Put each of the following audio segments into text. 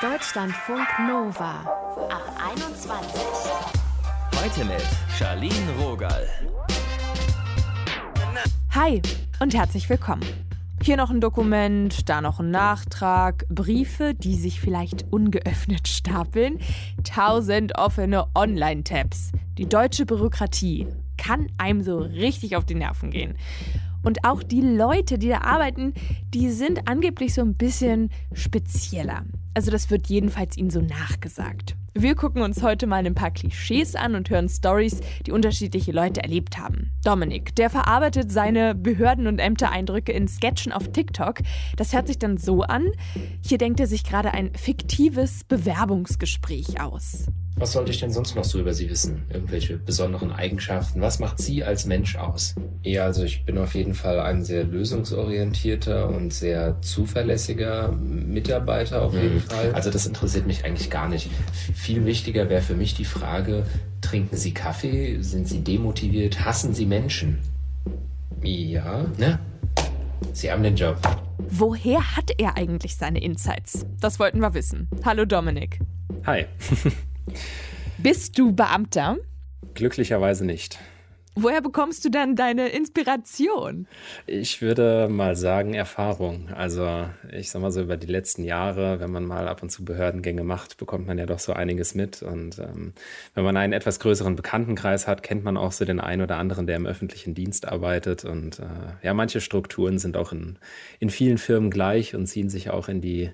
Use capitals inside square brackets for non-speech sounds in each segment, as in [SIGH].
Deutschlandfunk Nova ab 21. Heute mit Charlene Rogal. Hi und herzlich willkommen. Hier noch ein Dokument, da noch ein Nachtrag, Briefe, die sich vielleicht ungeöffnet stapeln, tausend offene Online-Tabs. Die deutsche Bürokratie kann einem so richtig auf die Nerven gehen. Und auch die Leute, die da arbeiten, die sind angeblich so ein bisschen spezieller. Also das wird jedenfalls ihnen so nachgesagt. Wir gucken uns heute mal ein paar Klischees an und hören Stories, die unterschiedliche Leute erlebt haben. Dominik, der verarbeitet seine Behörden- und Ämtereindrücke in Sketchen auf TikTok. Das hört sich dann so an. Hier denkt er sich gerade ein fiktives Bewerbungsgespräch aus. Was sollte ich denn sonst noch so über Sie wissen? Irgendwelche besonderen Eigenschaften? Was macht Sie als Mensch aus? Ja, also ich bin auf jeden Fall ein sehr lösungsorientierter und sehr zuverlässiger Mitarbeiter auf jeden mhm. Fall. Also das interessiert mich eigentlich gar nicht. Viel wichtiger wäre für mich die Frage, trinken Sie Kaffee? Sind Sie demotiviert? Hassen Sie Menschen? Ja, ne? Sie haben den Job. Woher hat er eigentlich seine Insights? Das wollten wir wissen. Hallo Dominik. Hi. [LAUGHS] Bist du Beamter? Glücklicherweise nicht. Woher bekommst du dann deine Inspiration? Ich würde mal sagen Erfahrung. Also ich sag mal so über die letzten Jahre, wenn man mal ab und zu Behördengänge macht, bekommt man ja doch so einiges mit. Und ähm, wenn man einen etwas größeren Bekanntenkreis hat, kennt man auch so den einen oder anderen, der im öffentlichen Dienst arbeitet. Und äh, ja, manche Strukturen sind auch in, in vielen Firmen gleich und ziehen sich auch in die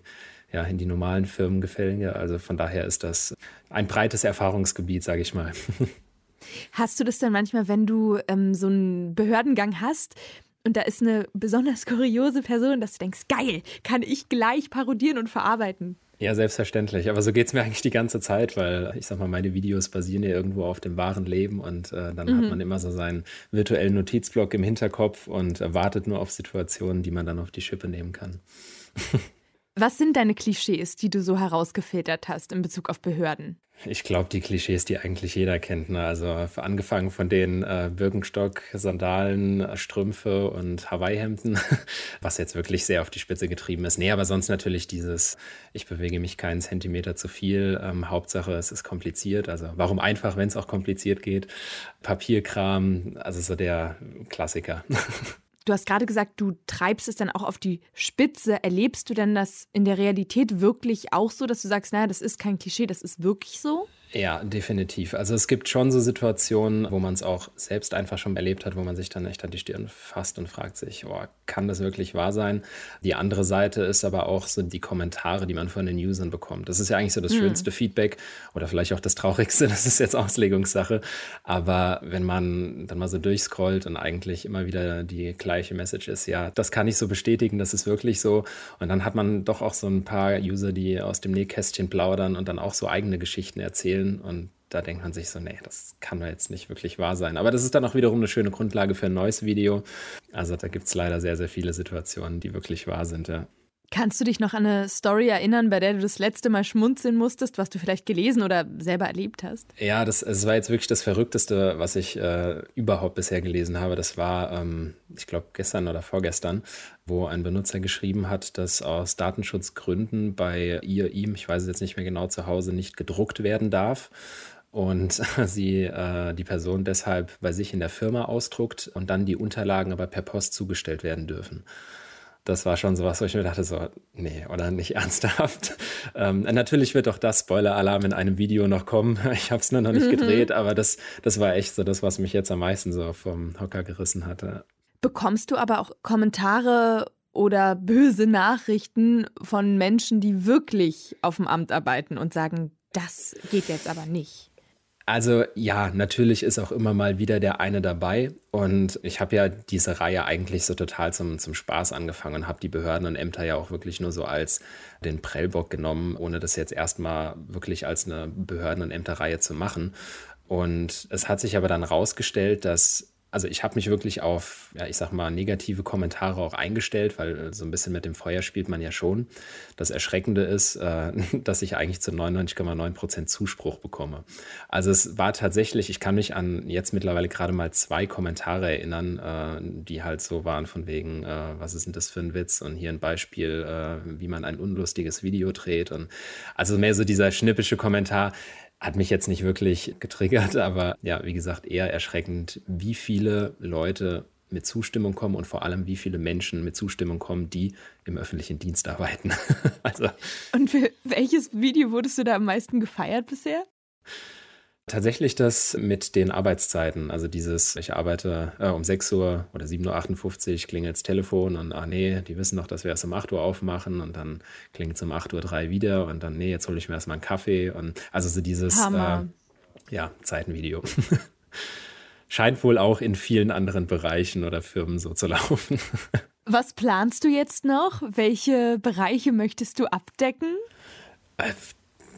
ja, in die normalen Firmengefällige. Also von daher ist das ein breites Erfahrungsgebiet, sage ich mal. [LAUGHS] Hast du das dann manchmal, wenn du ähm, so einen Behördengang hast und da ist eine besonders kuriose Person, dass du denkst, geil, kann ich gleich parodieren und verarbeiten? Ja, selbstverständlich. Aber so geht es mir eigentlich die ganze Zeit, weil ich sag mal, meine Videos basieren ja irgendwo auf dem wahren Leben und äh, dann mhm. hat man immer so seinen virtuellen Notizblock im Hinterkopf und wartet nur auf Situationen, die man dann auf die Schippe nehmen kann. [LAUGHS] Was sind deine Klischees, die du so herausgefiltert hast in Bezug auf Behörden? Ich glaube, die Klischees, die eigentlich jeder kennt. Ne? Also angefangen von den äh, Birkenstock, Sandalen, Strümpfe und Hawaii-Hemden, [LAUGHS] was jetzt wirklich sehr auf die Spitze getrieben ist. Nee, aber sonst natürlich dieses, ich bewege mich keinen Zentimeter zu viel. Ähm, Hauptsache, es ist kompliziert. Also warum einfach, wenn es auch kompliziert geht? Papierkram, also so der Klassiker. [LAUGHS] Du hast gerade gesagt, du treibst es dann auch auf die Spitze. Erlebst du denn das in der Realität wirklich auch so, dass du sagst, naja, das ist kein Klischee, das ist wirklich so? Ja, definitiv. Also es gibt schon so Situationen, wo man es auch selbst einfach schon erlebt hat, wo man sich dann echt an die Stirn fasst und fragt sich, oh, kann das wirklich wahr sein? Die andere Seite ist aber auch so die Kommentare, die man von den Usern bekommt. Das ist ja eigentlich so das hm. schönste Feedback oder vielleicht auch das traurigste, [LAUGHS] das ist jetzt Auslegungssache. Aber wenn man dann mal so durchscrollt und eigentlich immer wieder die gleiche Message ist, ja, das kann ich so bestätigen, das ist wirklich so. Und dann hat man doch auch so ein paar User, die aus dem Nähkästchen plaudern und dann auch so eigene Geschichten erzählen erzählen und da denkt man sich so, nee, das kann doch jetzt nicht wirklich wahr sein. Aber das ist dann auch wiederum eine schöne Grundlage für ein neues Video. Also da gibt es leider sehr, sehr viele Situationen, die wirklich wahr sind, ja. Kannst du dich noch an eine Story erinnern, bei der du das letzte Mal schmunzeln musstest, was du vielleicht gelesen oder selber erlebt hast? Ja, das, das war jetzt wirklich das Verrückteste, was ich äh, überhaupt bisher gelesen habe. Das war, ähm, ich glaube, gestern oder vorgestern, wo ein Benutzer geschrieben hat, dass aus Datenschutzgründen bei ihr, ihm, ich weiß es jetzt nicht mehr genau zu Hause, nicht gedruckt werden darf und [LAUGHS] sie äh, die Person deshalb bei sich in der Firma ausdruckt und dann die Unterlagen aber per Post zugestellt werden dürfen das war schon sowas, wo ich mir dachte, so, nee, oder nicht [LAUGHS] ernsthaft. Ähm, natürlich wird auch das Spoiler-Alarm in einem Video noch kommen. [LAUGHS] Ich habe es nur noch nicht mhm. gedreht, aber das, das war echt so das, was mich jetzt am meisten so vom Hocker gerissen hatte. Bekommst du aber auch Kommentare oder böse Nachrichten von Menschen, die wirklich auf dem Amt arbeiten und sagen, das geht jetzt aber nicht? Also ja, natürlich ist auch immer mal wieder der eine dabei. Und ich habe ja diese Reihe eigentlich so total zum, zum Spaß angefangen und habe die Behörden und Ämter ja auch wirklich nur so als den Prellbock genommen, ohne das jetzt erstmal wirklich als eine Behörden- und Ämterreihe zu machen. Und es hat sich aber dann rausgestellt, dass also ich habe mich wirklich auf, ja, ich sag mal, negative Kommentare auch eingestellt, weil äh, so ein bisschen mit dem Feuer spielt man ja schon. Das Erschreckende ist, äh, [LAUGHS] dass ich eigentlich zu 99,9 Prozent Zuspruch bekomme. Also es war tatsächlich, ich kann mich an jetzt mittlerweile gerade mal zwei Kommentare erinnern, äh, die halt so waren von wegen, äh, was ist denn das für ein Witz? Und hier ein Beispiel, äh, wie man ein unlustiges Video dreht. Und also mehr so dieser schnippische Kommentar, hat mich jetzt nicht wirklich [LAUGHS] getriggert, aber ja, wie gesagt, eher erschreckend, wie viele Leute mit Zustimmung kommen und vor allem, wie viele Menschen mit Zustimmung kommen, die im öffentlichen Dienst arbeiten. [LAUGHS] also. Und für welches Video wurdest du da am meisten gefeiert bisher? Tatsächlich das mit den Arbeitszeiten. Also dieses, ich arbeite äh, um 6 Uhr oder 7.58 Uhr klingelt das Telefon und ach nee, die wissen doch, dass wir erst um 8 Uhr aufmachen und dann klingelt es um 8.03 Uhr wieder und dann, nee, jetzt hole ich mir erstmal einen Kaffee und also so dieses äh, ja, Zeitenvideo. [LAUGHS] Scheint wohl auch in vielen anderen Bereichen oder Firmen so zu [LAUGHS] laufen. Was planst du jetzt noch? Welche Bereiche möchtest du abdecken?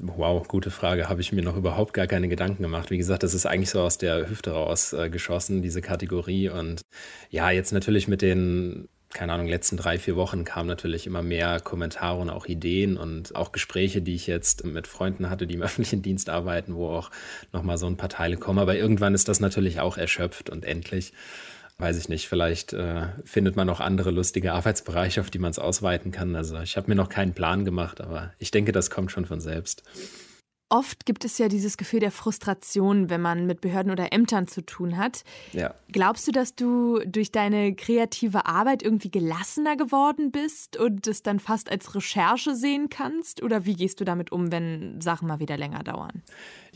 Wow, gute Frage. Habe ich mir noch überhaupt gar keine Gedanken gemacht. Wie gesagt, das ist eigentlich so aus der Hüfte raus äh, geschossen, diese Kategorie. Und ja, jetzt natürlich mit den, keine Ahnung, letzten drei, vier Wochen kamen natürlich immer mehr Kommentare und auch Ideen und auch Gespräche, die ich jetzt mit Freunden hatte, die im [LAUGHS] öffentlichen Dienst arbeiten, wo auch nochmal so ein paar Teile kommen. Aber irgendwann ist das natürlich auch erschöpft und endlich weiß ich nicht, vielleicht äh, findet man noch andere lustige Arbeitsbereiche, auf die man es ausweiten kann. Also ich habe mir noch keinen Plan gemacht, aber ich denke, das kommt schon von selbst. Oft gibt es ja dieses Gefühl der Frustration, wenn man mit Behörden oder Ämtern zu tun hat. Ja. Glaubst du, dass du durch deine kreative Arbeit irgendwie gelassener geworden bist und es dann fast als Recherche sehen kannst? Oder wie gehst du damit um, wenn Sachen mal wieder länger dauern?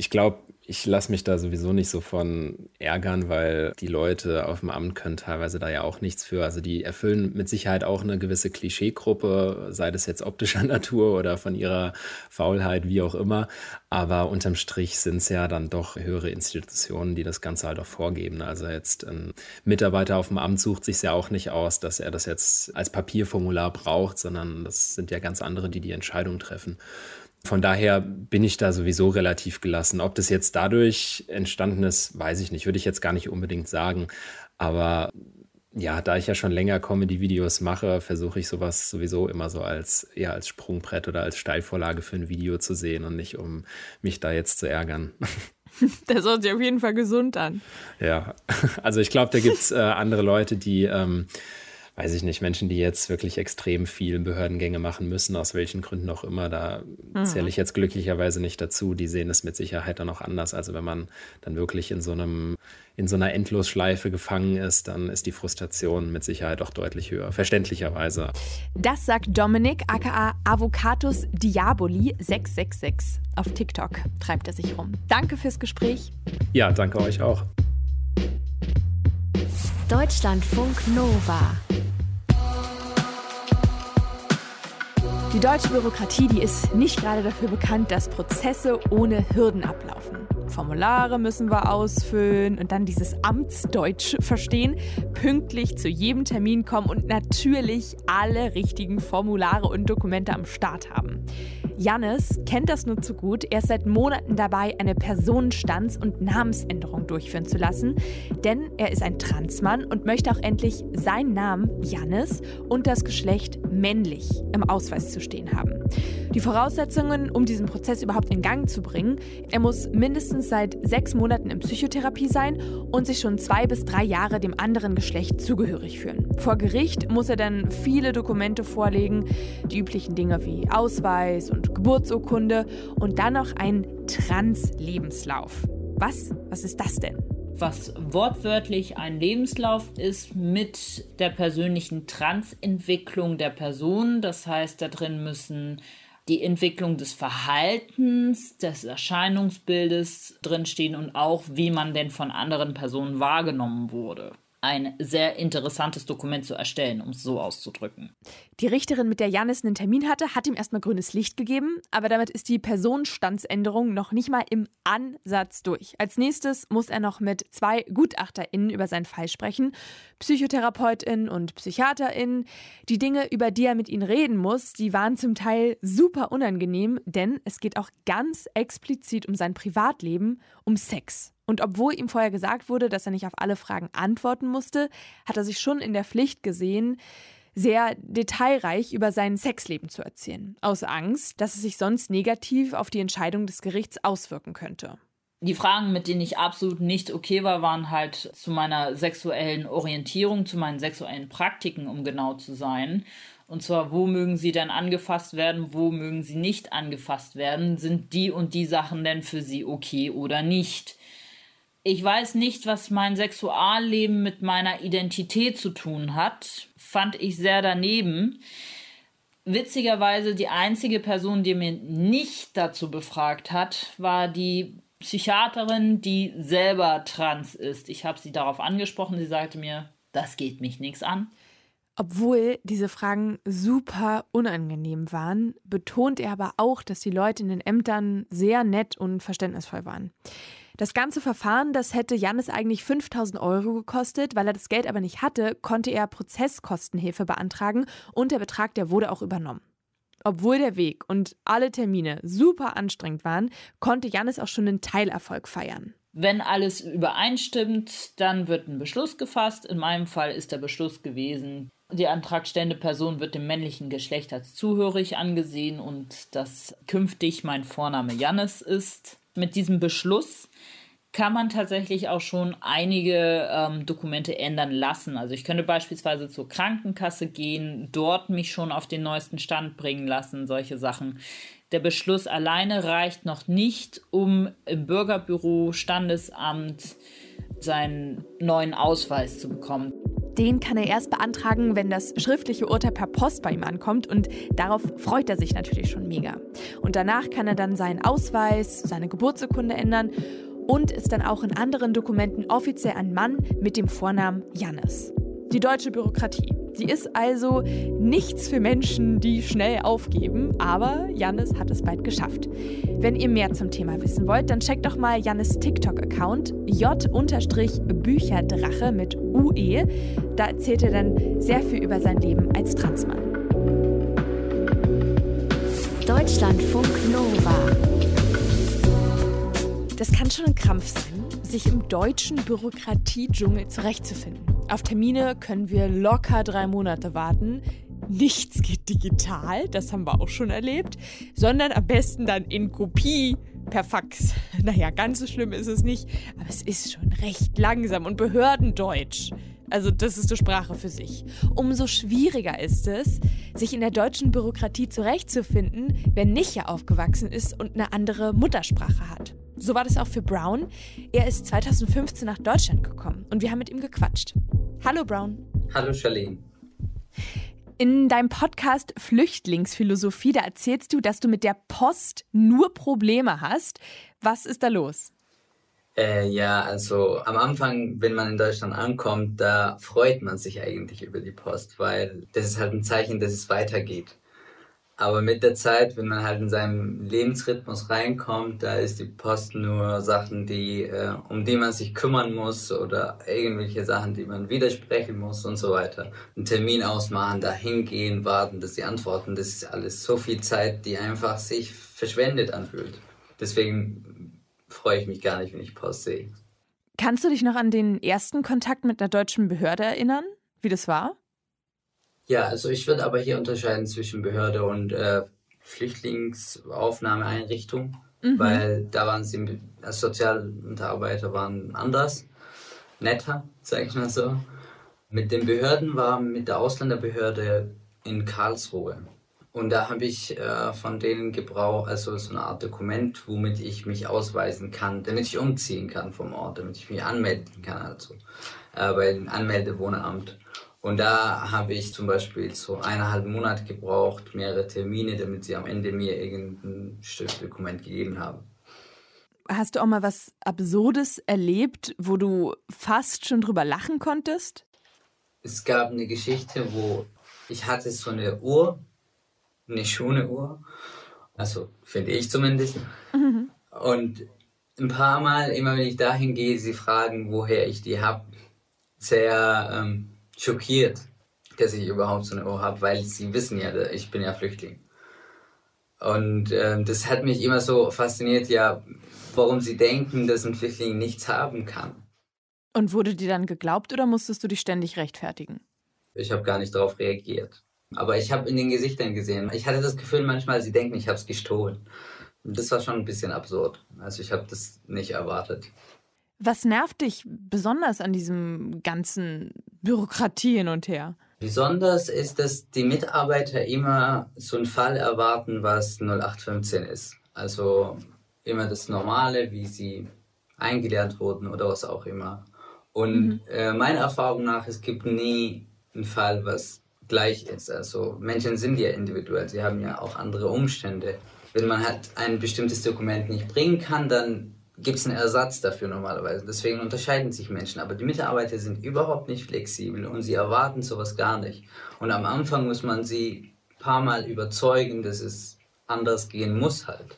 Ich glaube, ich lasse mich da sowieso nicht so von ärgern, weil die Leute auf dem Amt können teilweise da ja auch nichts für. Also die erfüllen mit Sicherheit auch eine gewisse Klischeegruppe, sei das jetzt optischer [LAUGHS] Natur oder von ihrer Faulheit, wie auch immer. Aber unterm Strich sind es ja dann doch höhere Institutionen, die das Ganze halt auch vorgeben. Also jetzt ein Mitarbeiter auf dem Amt sucht sich ja auch nicht aus, dass er das jetzt als Papierformular braucht, sondern das sind ja ganz andere, die die Entscheidung treffen. Von daher bin ich da sowieso relativ gelassen. Ob das jetzt dadurch entstanden ist, weiß ich nicht. Würde ich jetzt gar nicht unbedingt sagen. Aber ja, da ich ja schon länger Comedy-Videos mache, versuche ich sowas sowieso immer so als eher als Sprungbrett oder als Steilvorlage für ein Video zu sehen und nicht um mich da jetzt zu ärgern. [LAUGHS] Das hört sich auf jeden Fall gesund an. Ja, [LAUGHS] also ich glaube, da gibt es äh, andere Leute, die ähm, weiß ich nicht, Menschen, die jetzt wirklich extrem viel Behördengänge machen müssen, aus welchen Gründen auch immer, da mhm. zähle ich jetzt glücklicherweise nicht dazu. Die sehen es mit Sicherheit dann auch anders. Also wenn man dann wirklich in so einem, in so einer Endlosschleife gefangen ist, dann ist die Frustration mit Sicherheit auch deutlich höher. Verständlicherweise. Das sagt Dominik, aka Avocatus Diaboli 666. Auf TikTok treibt er sich rum. Danke fürs Gespräch. Ja, danke euch auch. Deutschlandfunk Nova. Die deutsche Bürokratie, die ist nicht gerade dafür bekannt, dass Prozesse ohne Hürden ablaufen. Formulare müssen wir ausfüllen und dann dieses Amtsdeutsch verstehen, pünktlich zu jedem Termin kommen und natürlich alle richtigen Formulare und Dokumente am Start haben. Jannis kennt das nur zu gut. Er ist seit Monaten dabei, eine Personenstands- und Namensänderung durchführen zu lassen. Denn er ist ein Transmann und möchte auch endlich seinen Namen Jannis und das Geschlecht männlich im Ausweis zu stehen haben. Die Voraussetzungen, um diesen Prozess überhaupt in Gang zu bringen, er muss mindestens seit sechs Monaten in Psychotherapie sein und sich schon zwei bis drei Jahre dem anderen Geschlecht zugehörig fühlen. Vor Gericht muss er dann viele Dokumente vorlegen, die üblichen Dinge wie Ausweis und Geburtsurkunde und dann noch ein Trans-Lebenslauf. Was? Was ist das denn? was wortwörtlich ein Lebenslauf ist mit der persönlichen Transentwicklung der Person. Das heißt, da drin müssen die Entwicklung des Verhaltens, des Erscheinungsbildes drinstehen und auch, wie man denn von anderen Personen wahrgenommen wurde ein sehr interessantes Dokument zu erstellen, um es so auszudrücken. Die Richterin, mit der Janis einen Termin hatte, hat ihm erstmal grünes Licht gegeben, aber damit ist die Personenstandsänderung noch nicht mal im Ansatz durch. Als nächstes muss er noch mit zwei GutachterInnen über seinen Fall sprechen, PsychotherapeutInnen und PsychiaterInnen. Die Dinge, über die er mit ihnen reden muss, die waren zum Teil super unangenehm, denn es geht auch ganz explizit um sein Privatleben, um Sex Und obwohl ihm vorher gesagt wurde, dass er nicht auf alle Fragen antworten musste, hat er sich schon in der Pflicht gesehen, sehr detailreich über sein Sexleben zu erzählen, aus Angst, dass es sich sonst negativ auf die Entscheidung des Gerichts auswirken könnte. Die Fragen, mit denen ich absolut nicht okay war, waren halt zu meiner sexuellen Orientierung, zu meinen sexuellen Praktiken, um genau zu sein. Und zwar, wo mögen sie denn angefasst werden, wo mögen sie nicht angefasst werden? Sind die und die Sachen denn für sie okay oder nicht? Ich weiß nicht, was mein Sexualleben mit meiner Identität zu tun hat. Fand ich sehr daneben. Witzigerweise die einzige Person, die mir nicht dazu befragt hat, war die Psychiaterin, die selber trans ist. Ich habe sie darauf angesprochen. Sie sagte mir, das geht mich nichts an. Obwohl diese Fragen super unangenehm waren, betont er aber auch, dass die Leute in den Ämtern sehr nett und verständnisvoll waren. Das ganze Verfahren, das hätte Jannis eigentlich 5000 Euro gekostet. Weil er das Geld aber nicht hatte, konnte er Prozesskostenhilfe beantragen und der Betrag, der wurde auch übernommen. Obwohl der Weg und alle Termine super anstrengend waren, konnte Jannis auch schon einen Teilerfolg feiern. Wenn alles übereinstimmt, dann wird ein Beschluss gefasst. In meinem Fall ist der Beschluss gewesen, die antragstellende Person wird dem männlichen Geschlecht als zuhörig angesehen und dass künftig mein Vorname Jannis ist. Mit diesem Beschluss kann man tatsächlich auch schon einige ähm, Dokumente ändern lassen. Also ich könnte beispielsweise zur Krankenkasse gehen, dort mich schon auf den neuesten Stand bringen lassen, solche Sachen. Der Beschluss alleine reicht noch nicht, um im Bürgerbüro, Standesamt seinen neuen Ausweis zu bekommen. Den kann er erst beantragen, wenn das schriftliche Urteil per Post bei ihm ankommt und darauf freut er sich natürlich schon mega. Und danach kann er dann seinen Ausweis, seine Geburtsurkunde ändern und ist dann auch in anderen Dokumenten offiziell ein Mann mit dem Vornamen Jannis. Die deutsche Bürokratie. Sie ist also nichts für Menschen, die schnell aufgeben, aber Jannis hat es bald geschafft. Wenn ihr mehr zum Thema wissen wollt, dann checkt doch mal Jannis TikTok-Account j-bücherdrache mit UE. Da erzählt er dann sehr viel über sein Leben als Transmann. Deutschlandfunk Nova. Das kann schon ein Krampf sein, sich im deutschen Bürokratiedschungel zurechtzufinden. Auf Termine können wir locker drei Monate warten. Nichts geht digital, das haben wir auch schon erlebt, sondern am besten dann in Kopie per Fax. [LAUGHS] Naja, ganz so schlimm ist es nicht, aber es ist schon recht langsam und behördendeutsch. Also das ist eine Sprache für sich. Umso schwieriger ist es, sich in der deutschen Bürokratie zurechtzufinden, wer nicht hier aufgewachsen ist und eine andere Muttersprache hat. So war das auch für Brown. Er ist 2015 nach Deutschland gekommen und wir haben mit ihm gequatscht. Hallo Brown. Hallo Charlene. In deinem Podcast Flüchtlingsphilosophie, da erzählst du, dass du mit der Post nur Probleme hast. Was ist da los? Äh, ja, also am Anfang, wenn man in Deutschland ankommt, da freut man sich eigentlich über die Post, weil das ist halt ein Zeichen, dass es weitergeht. Aber mit der Zeit, wenn man halt in seinem Lebensrhythmus reinkommt, da ist die Post nur Sachen, die, äh, um die man sich kümmern muss oder irgendwelche Sachen, die man widersprechen muss und so weiter. Einen Termin ausmachen, da hingehen, warten, dass sie antworten, das ist alles so viel Zeit, die einfach sich verschwendet anfühlt. Deswegen freue ich mich gar nicht, wenn ich Post sehe. Kannst du dich noch an den ersten Kontakt mit einer deutschen Behörde erinnern, wie das war? Ja, also ich würde aber hier unterscheiden zwischen Behörde und äh, Flüchtlingsaufnahmeeinrichtung, mhm. weil da waren sie, als Sozialarbeiter waren anders, netter, sag ich mal so. Mit den Behörden war mit der Ausländerbehörde in Karlsruhe. Und da habe ich äh, von denen gebraucht, also so eine Art Dokument, womit ich mich ausweisen kann, damit ich umziehen kann vom Ort, damit ich mich anmelden kann, also äh, bei dem Anmeldewohnamt. Und da habe ich zum Beispiel so eineinhalb Monate gebraucht, mehrere Termine, damit sie am Ende mir irgendein Stück Dokument gegeben haben. Hast du auch mal was Absurdes erlebt, wo du fast schon drüber lachen konntest? Es gab eine Geschichte, wo ich hatte so eine Uhr, eine schöne Uhr, also finde ich zumindest. Mhm. Und ein paar Mal, immer wenn ich dahin gehe, sie fragen, woher ich die habe. Sehr ähm, schockiert, dass ich überhaupt so eine Uhr habe, weil sie wissen ja, ich bin ja Flüchtling. Und äh, das hat mich immer so fasziniert, ja, warum sie denken, dass ein Flüchtling nichts haben kann. Und wurde dir dann geglaubt oder musstest du dich ständig rechtfertigen? Ich habe gar nicht darauf reagiert. Aber ich habe in den Gesichtern gesehen. Ich hatte das Gefühl manchmal, sie denken, ich habe es gestohlen. Und das war schon ein bisschen absurd. Also ich habe das nicht erwartet. Was nervt dich besonders an diesem ganzen Bürokratie hin und her? Besonders ist, dass die Mitarbeiter immer so einen Fall erwarten, was 0815 ist. Also immer das Normale, wie sie eingelernt wurden oder was auch immer. Und mhm. äh, meiner Erfahrung nach, es gibt nie einen Fall, was gleich ist. Also Menschen sind ja individuell, sie haben ja auch andere Umstände. Wenn man halt ein bestimmtes Dokument nicht bringen kann, dann gibt es einen Ersatz dafür normalerweise. Deswegen unterscheiden sich Menschen. Aber die Mitarbeiter sind überhaupt nicht flexibel und sie erwarten sowas gar nicht. Und am Anfang muss man sie ein paar Mal überzeugen, dass es anders gehen muss halt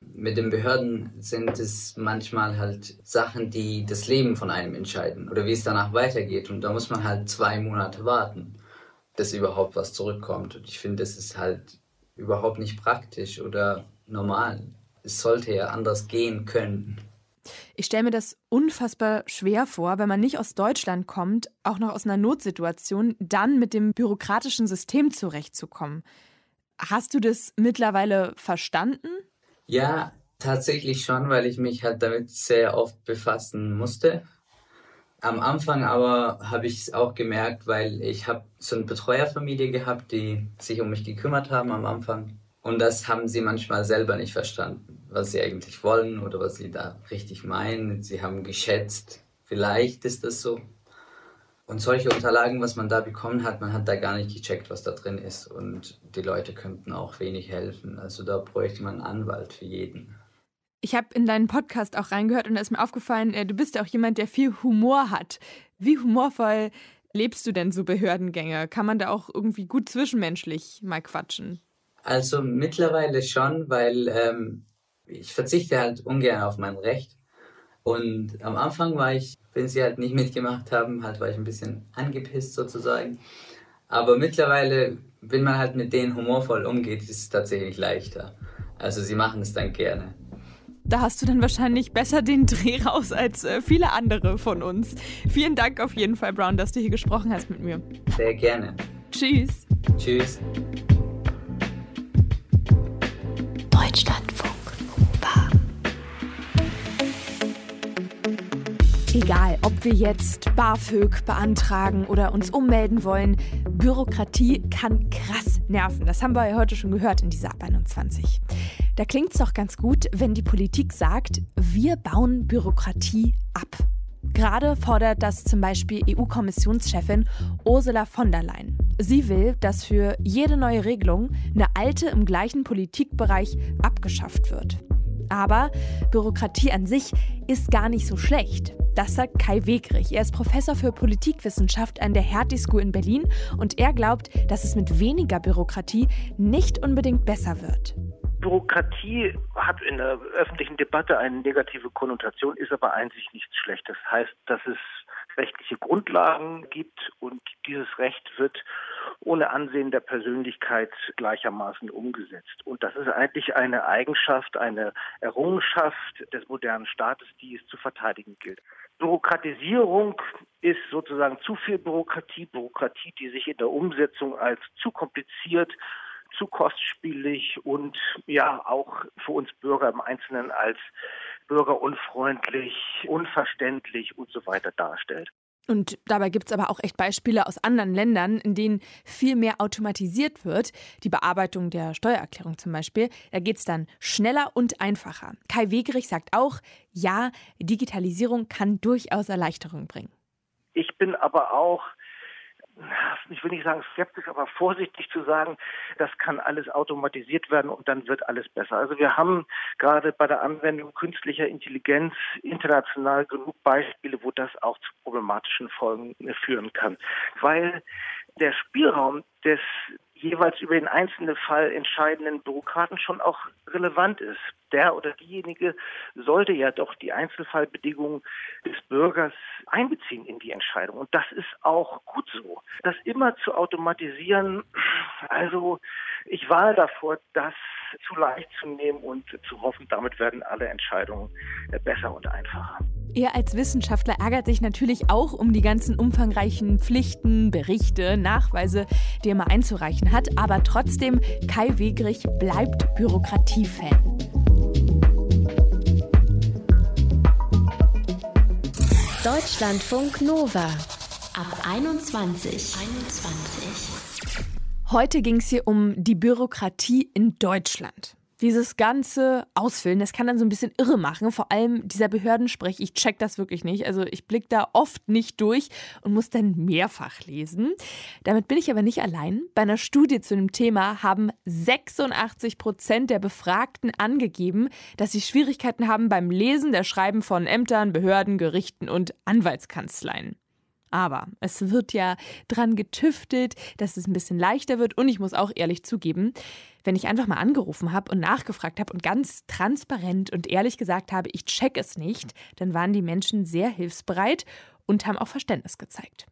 mit den Behörden sind es manchmal halt Sachen, die das Leben von einem entscheiden oder wie es danach weitergeht. Und da muss man halt zwei Monate warten, dass überhaupt was zurückkommt. Und ich finde, das ist halt überhaupt nicht praktisch oder normal. Es sollte ja anders gehen können. Ich stelle mir das unfassbar schwer vor, wenn man nicht aus Deutschland kommt, auch noch aus einer Notsituation, dann mit dem bürokratischen System zurechtzukommen. Hast du das mittlerweile verstanden? Ja, tatsächlich schon, weil ich mich halt damit sehr oft befassen musste. Am Anfang aber habe ich es auch gemerkt, weil ich habe so eine Betreuerfamilie gehabt, die sich um mich gekümmert haben am Anfang. Und das haben sie manchmal selber nicht verstanden, was sie eigentlich wollen oder was sie da richtig meinen. Sie haben geschätzt, vielleicht ist das so. Und solche Unterlagen, was man da bekommen hat, man hat da gar nicht gecheckt, was da drin ist. Und die Leute könnten auch wenig helfen. Also da bräuchte man einen Anwalt für jeden. Ich habe in deinen Podcast auch reingehört und da ist mir aufgefallen, äh, du bist ja auch jemand, der viel Humor hat. Wie humorvoll lebst du denn so Behördengänge? Kann man da auch irgendwie gut zwischenmenschlich mal quatschen? Also mittlerweile schon, weil ähm, ich verzichte halt ungern auf mein Recht. Und am Anfang war ich wenn sie halt nicht mitgemacht haben, halt war ich ein bisschen angepisst sozusagen. Aber mittlerweile, wenn man halt mit denen humorvoll umgeht, ist es tatsächlich leichter. Also sie machen es dann gerne. Da hast du dann wahrscheinlich besser den Dreh raus als äh, viele andere von uns. Vielen Dank auf jeden Fall, Brown, dass du hier gesprochen hast mit mir. Sehr gerne. Tschüss. Tschüss. Egal, ob wir jetzt BAföG beantragen oder uns ummelden wollen, Bürokratie kann krass nerven. Das haben wir heute schon gehört in dieser Ab 21. Da klingt es doch ganz gut, wenn die Politik sagt, wir bauen Bürokratie ab. Gerade fordert das zum Beispiel EU-Kommissionschefin Ursula von der Leyen. Sie will, dass für jede neue Regelung eine alte im gleichen Politikbereich abgeschafft wird. Aber Bürokratie an sich ist gar nicht so schlecht. Das sagt Kai Wegrich. Er ist Professor für Politikwissenschaft an der Hertie School in Berlin und er glaubt, dass es mit weniger Bürokratie nicht unbedingt besser wird. Bürokratie hat in der öffentlichen Debatte eine negative Konnotation, ist aber einzig nichts Schlechtes. Das heißt, dass es rechtliche Grundlagen gibt und dieses Recht wird ohne Ansehen der Persönlichkeit gleichermaßen umgesetzt. Und das ist eigentlich eine Eigenschaft, eine Errungenschaft des modernen Staates, die es zu verteidigen gilt. Bürokratisierung ist sozusagen zu viel Bürokratie, Bürokratie, die sich in der Umsetzung als zu kompliziert, zu kostspielig und ja auch für uns Bürger im Einzelnen als bürgerunfreundlich, unverständlich und so weiter darstellt. Und dabei gibt es aber auch echt Beispiele aus anderen Ländern, in denen viel mehr automatisiert wird. Die Bearbeitung der Steuererklärung zum Beispiel. Da geht es dann schneller und einfacher. Kai Wegerich sagt auch, ja, Digitalisierung kann durchaus Erleichterung bringen. Ich bin aber auch ich will nicht sagen skeptisch, aber vorsichtig zu sagen, das kann alles automatisiert werden und dann wird alles besser. Also wir haben gerade bei der Anwendung künstlicher Intelligenz international genug Beispiele, wo das auch zu problematischen Folgen führen kann, weil der Spielraum des jeweils über den einzelnen Fall entscheidenden Bürokraten schon auch relevant ist. Der oder diejenige sollte ja doch die Einzelfallbedingungen des Bürgers einbeziehen in die Entscheidung. Und das ist auch gut so. Das immer zu automatisieren, also ich warne davor, das zu leicht zu nehmen und zu hoffen, damit werden alle Entscheidungen besser und einfacher. Er als Wissenschaftler ärgert sich natürlich auch um die ganzen umfangreichen Pflichten, Berichte, Nachweise, die er mal einzureichen hat. Aber trotzdem, Kai Wegrich bleibt Bürokratiefan. Deutschlandfunk Nova ab 21. 21. Heute ging es hier um die Bürokratie in Deutschland dieses ganze Ausfüllen, das kann dann so ein bisschen irre machen. Vor allem dieser Behördensprech, ich check das wirklich nicht. Also ich blicke da oft nicht durch und muss dann mehrfach lesen. Damit bin ich aber nicht allein. Bei einer Studie zu dem Thema haben 86 Prozent der Befragten angegeben, dass sie Schwierigkeiten haben beim Lesen der Schreiben von Ämtern, Behörden, Gerichten und Anwaltskanzleien. Aber es wird ja dran getüftet, dass es ein bisschen leichter wird. Und ich muss auch ehrlich zugeben, wenn ich einfach mal angerufen habe und nachgefragt habe und ganz transparent und ehrlich gesagt habe, ich check es nicht, dann waren die Menschen sehr hilfsbereit und haben auch Verständnis gezeigt.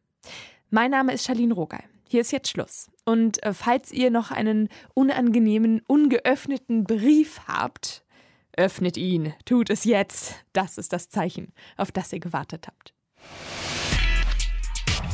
Mein Name ist Charlene Rogal. Hier ist jetzt Schluss. Und äh, falls ihr noch einen unangenehmen, ungeöffneten Brief habt, öffnet ihn, tut es jetzt. Das ist das Zeichen, auf das ihr gewartet habt.